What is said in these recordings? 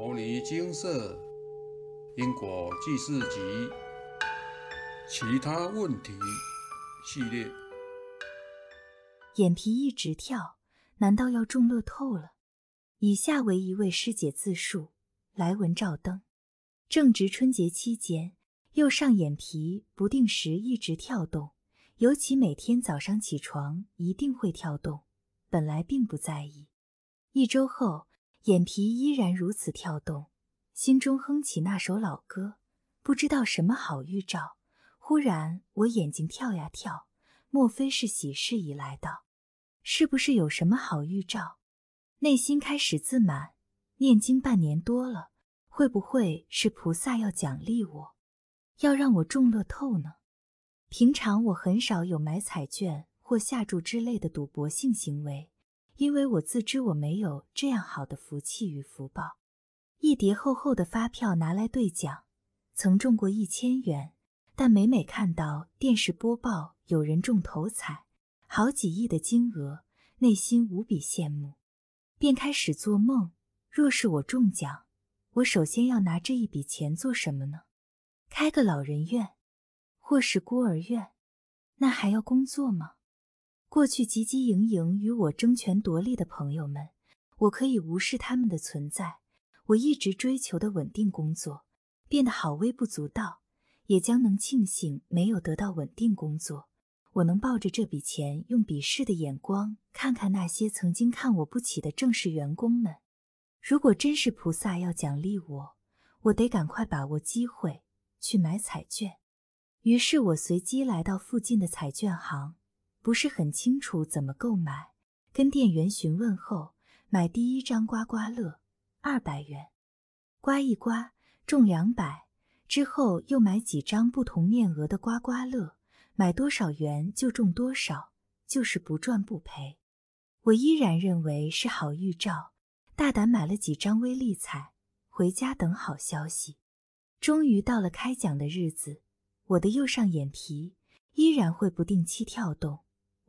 摩尼金色因果记事集其他问题系列。眼皮一直跳，难道要中乐透了？以下为一位师姐自述：来文照灯。正值春节期间，右上眼皮不定时一直跳动，尤其每天早上起床一定会跳动。本来并不在意，一周后。眼皮依然如此跳动，心中哼起那首老歌，不知道什么好预兆。忽然，我眼睛跳呀跳，莫非是喜事已来到？是不是有什么好预兆？内心开始自满，念经半年多了，会不会是菩萨要奖励我，要让我中乐透呢？平常我很少有买彩券或下注之类的赌博性行为。因为我自知我没有这样好的福气与福报，一叠厚厚的发票拿来兑奖，曾中过一千元，但每每看到电视播报有人中头彩，好几亿的金额，内心无比羡慕，便开始做梦：若是我中奖，我首先要拿这一笔钱做什么呢？开个老人院，或是孤儿院，那还要工作吗？过去汲汲营营与我争权夺利的朋友们，我可以无视他们的存在。我一直追求的稳定工作变得好微不足道，也将能庆幸没有得到稳定工作。我能抱着这笔钱，用鄙视的眼光看看那些曾经看我不起的正式员工们。如果真是菩萨要奖励我，我得赶快把握机会去买彩券。于是我随机来到附近的彩券行。不是很清楚怎么购买，跟店员询问后，买第一张刮刮乐，二百元，刮一刮中两百，之后又买几张不同面额的刮刮乐，买多少元就中多少，就是不赚不赔。我依然认为是好预兆，大胆买了几张微利彩，回家等好消息。终于到了开奖的日子，我的右上眼皮依然会不定期跳动。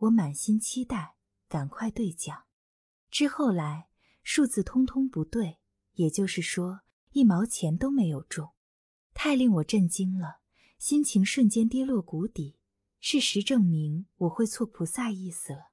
我满心期待，赶快兑奖。之后来数字通通不对，也就是说一毛钱都没有中，太令我震惊了，心情瞬间跌落谷底。事实证明我会错菩萨意思了。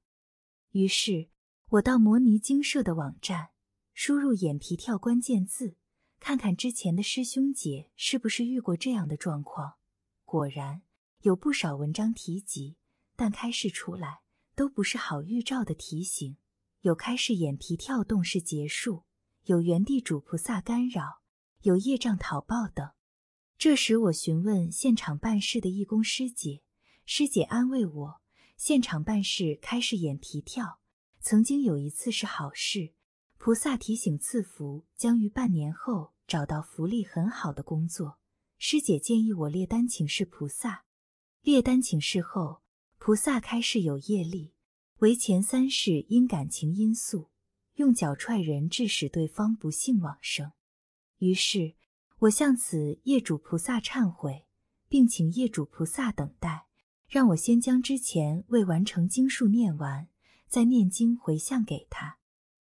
于是我到摩尼精舍的网站，输入“眼皮跳”关键字，看看之前的师兄姐是不是遇过这样的状况。果然有不少文章提及。但开示出来都不是好预兆的提醒，有开示眼皮跳动是结束，有原地主菩萨干扰，有业障讨报等。这时我询问现场办事的义工师姐，师姐安慰我，现场办事开示眼皮跳，曾经有一次是好事，菩萨提醒赐福，将于半年后找到福利很好的工作。师姐建议我列单请示菩萨，列单请示后。菩萨开示有业力，为前三世因感情因素，用脚踹人，致使对方不幸往生。于是，我向此业主菩萨忏悔，并请业主菩萨等待，让我先将之前未完成经数念完，再念经回向给他。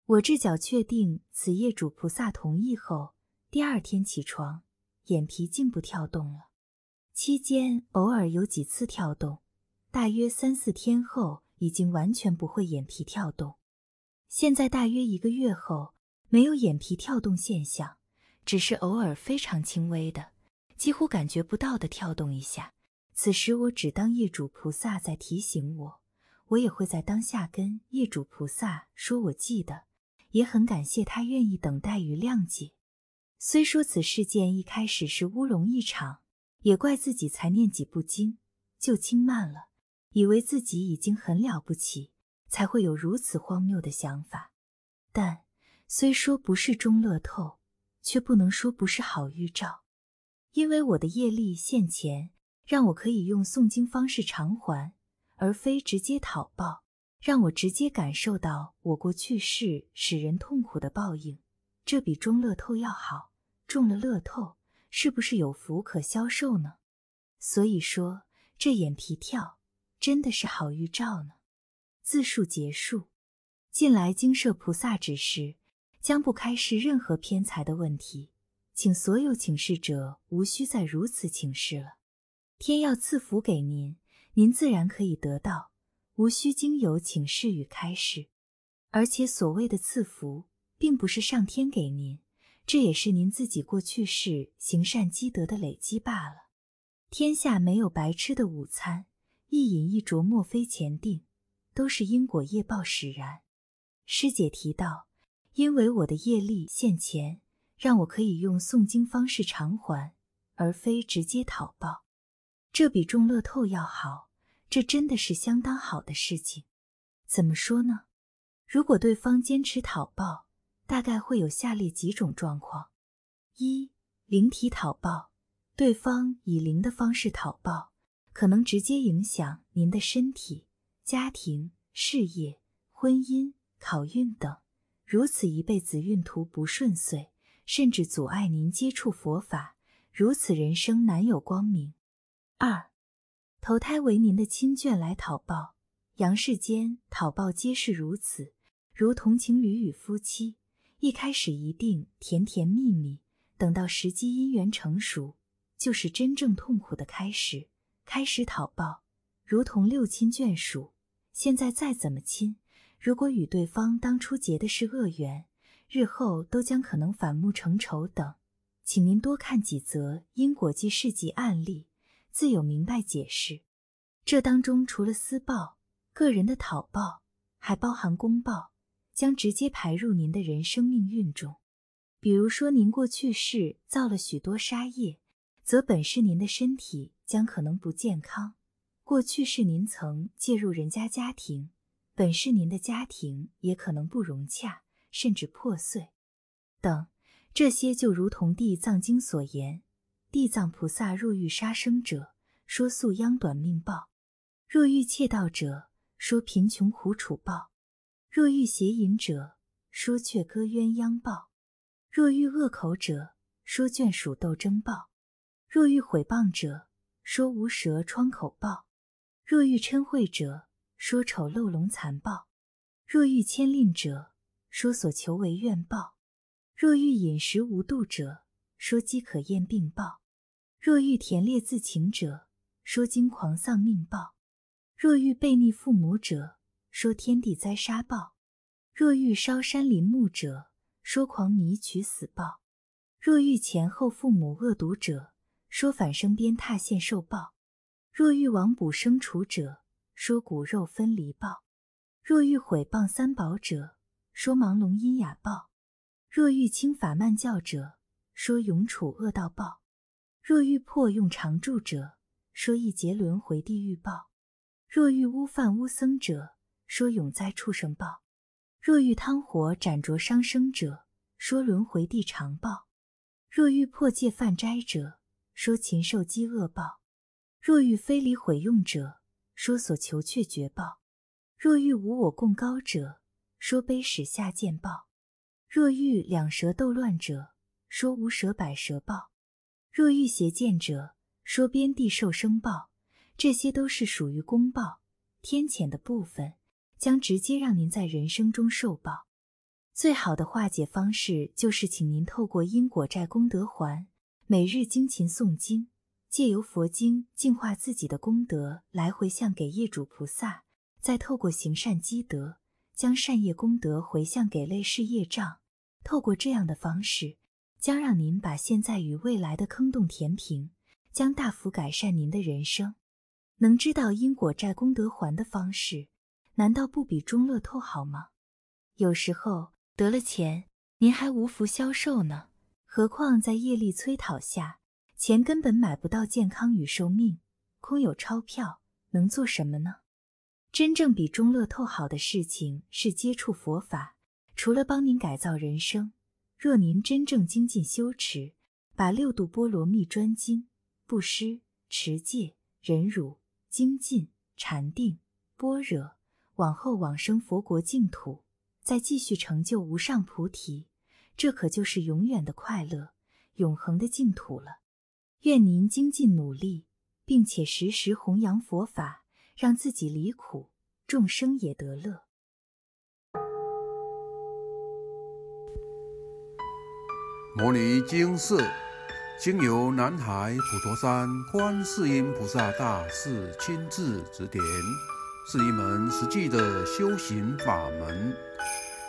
我至脚确定此业主菩萨同意后，第二天起床，眼皮竟不跳动了，期间偶尔有几次跳动。大约三四天后，已经完全不会眼皮跳动。现在大约一个月后，没有眼皮跳动现象，只是偶尔非常轻微的，几乎感觉不到的跳动一下。此时我只当业主菩萨在提醒我，我也会在当下跟业主菩萨说，我记得，也很感谢他愿意等待与谅解。虽说此事件一开始是乌龙一场，也怪自己才念几部经就轻慢了。以为自己已经很了不起，才会有如此荒谬的想法。但虽说不是中乐透，却不能说不是好预兆。因为我的业力现前，让我可以用诵经方式偿还，而非直接讨报，让我直接感受到我过去世使人痛苦的报应。这比中乐透要好。中了乐透，是不是有福可消受呢？所以说，这眼皮跳。真的是好预兆呢。自述结束。近来经舍菩萨指示，将不开示任何偏财的问题，请所有请示者无需再如此请示了。天要赐福给您，您自然可以得到，无需经由请示与开示。而且所谓的赐福，并不是上天给您，这也是您自己过去世行善积德的累积罢了。天下没有白吃的午餐，一饮一啄莫非前定，都是因果业报使然。师姐提到，因为我的业力现前，让我可以用诵经方式偿还，而非直接讨报。这比中乐透要好，这真的是相当好的事情。怎么说呢？如果对方坚持讨报，大概会有下列几种状况：一、灵体讨报，对方以灵的方式讨报，可能直接影响您的身体、家庭、事业、婚姻。考运等，如此一辈子运途不顺遂，甚至阻碍您接触佛法，如此人生难有光明。二，投胎为您的亲眷来讨报，阳世间讨报皆是如此，如同情侣与夫妻，一开始一定甜甜蜜蜜，等到时机因缘成熟，就是真正痛苦的开始。开始讨报，如同六亲眷属，现在再怎么亲。如果与对方当初结的是恶缘，日后都将可能反目成仇等，请您多看几则因果记事迹案例，自有明白解释。这当中除了私报、个人的讨报，还包含公报，将直接排入您的人生命运中。比如说，您过去世造了许多杀业，则本是您的身体将可能不健康；过去是您曾介入人家家庭。本是您的家庭也可能不融洽，甚至破碎，等这些就如同《地藏经》所言：地藏菩萨若遇杀生者，说速殃短命报；若遇窃盗者，说贫穷苦楚报；若遇邪淫者，说却割鸳鸯报；若遇恶口者，说眷属斗争报；若遇毁谤者，说无舌疮口报；若遇嗔恚者，说丑陋龙残暴，若遇牵令者，说所求为愿报；若遇饮食无度者，说饥渴厌病报；若遇田猎自情者，说惊狂丧命报；若遇背逆父母者，说天地灾杀报；若遇烧山林木者，说狂迷取死报；若遇前后父母恶毒者，说反生鞭挞现受报；若遇亡补生除者，说骨肉分离报，若遇毁谤三宝者，说盲聋阴哑报；若遇轻法慢教者，说永处恶道报；若遇破用常住者，说一劫轮回地狱报；若遇污犯污僧者，说永在畜生报；若遇汤火斩灼伤生者，说轮回地长报；若遇破戒犯斋者，说禽兽饥饿报；若遇非礼毁用者，说所求却绝报，若遇无我共高者，说卑使下贱报；若遇两舌斗乱者，说无舌百舌报；若遇邪见者，说边地受生报。这些都是属于公报天谴的部分，将直接让您在人生中受报。最好的化解方式就是请您透过因果债功德还，每日精勤诵经。借由佛经净化自己的功德，来回向给业主菩萨，再透过行善积德，将善业功德回向给类似业障。透过这样的方式，将让您把现在与未来的坑洞填平，将大幅改善您的人生。能知道因果债功德还的方式，难道不比中乐透好吗？有时候得了钱，您还无福消受呢，何况在业力催讨下。钱根本买不到健康与寿命，空有钞票能做什么呢？真正比中乐透好的事情是接触佛法，除了帮您改造人生，若您真正精进修持，把六度波罗蜜专经、布施、持戒、忍辱、精进、禅定、般若，往后往生佛国净土，再继续成就无上菩提，这可就是永远的快乐、永恒的净土了。愿您精进努力，并且时时弘扬佛法，让自己离苦，众生也得乐。摩尼经释，经由南海普陀山观世音菩萨大士亲自指点，是一门实际的修行法门，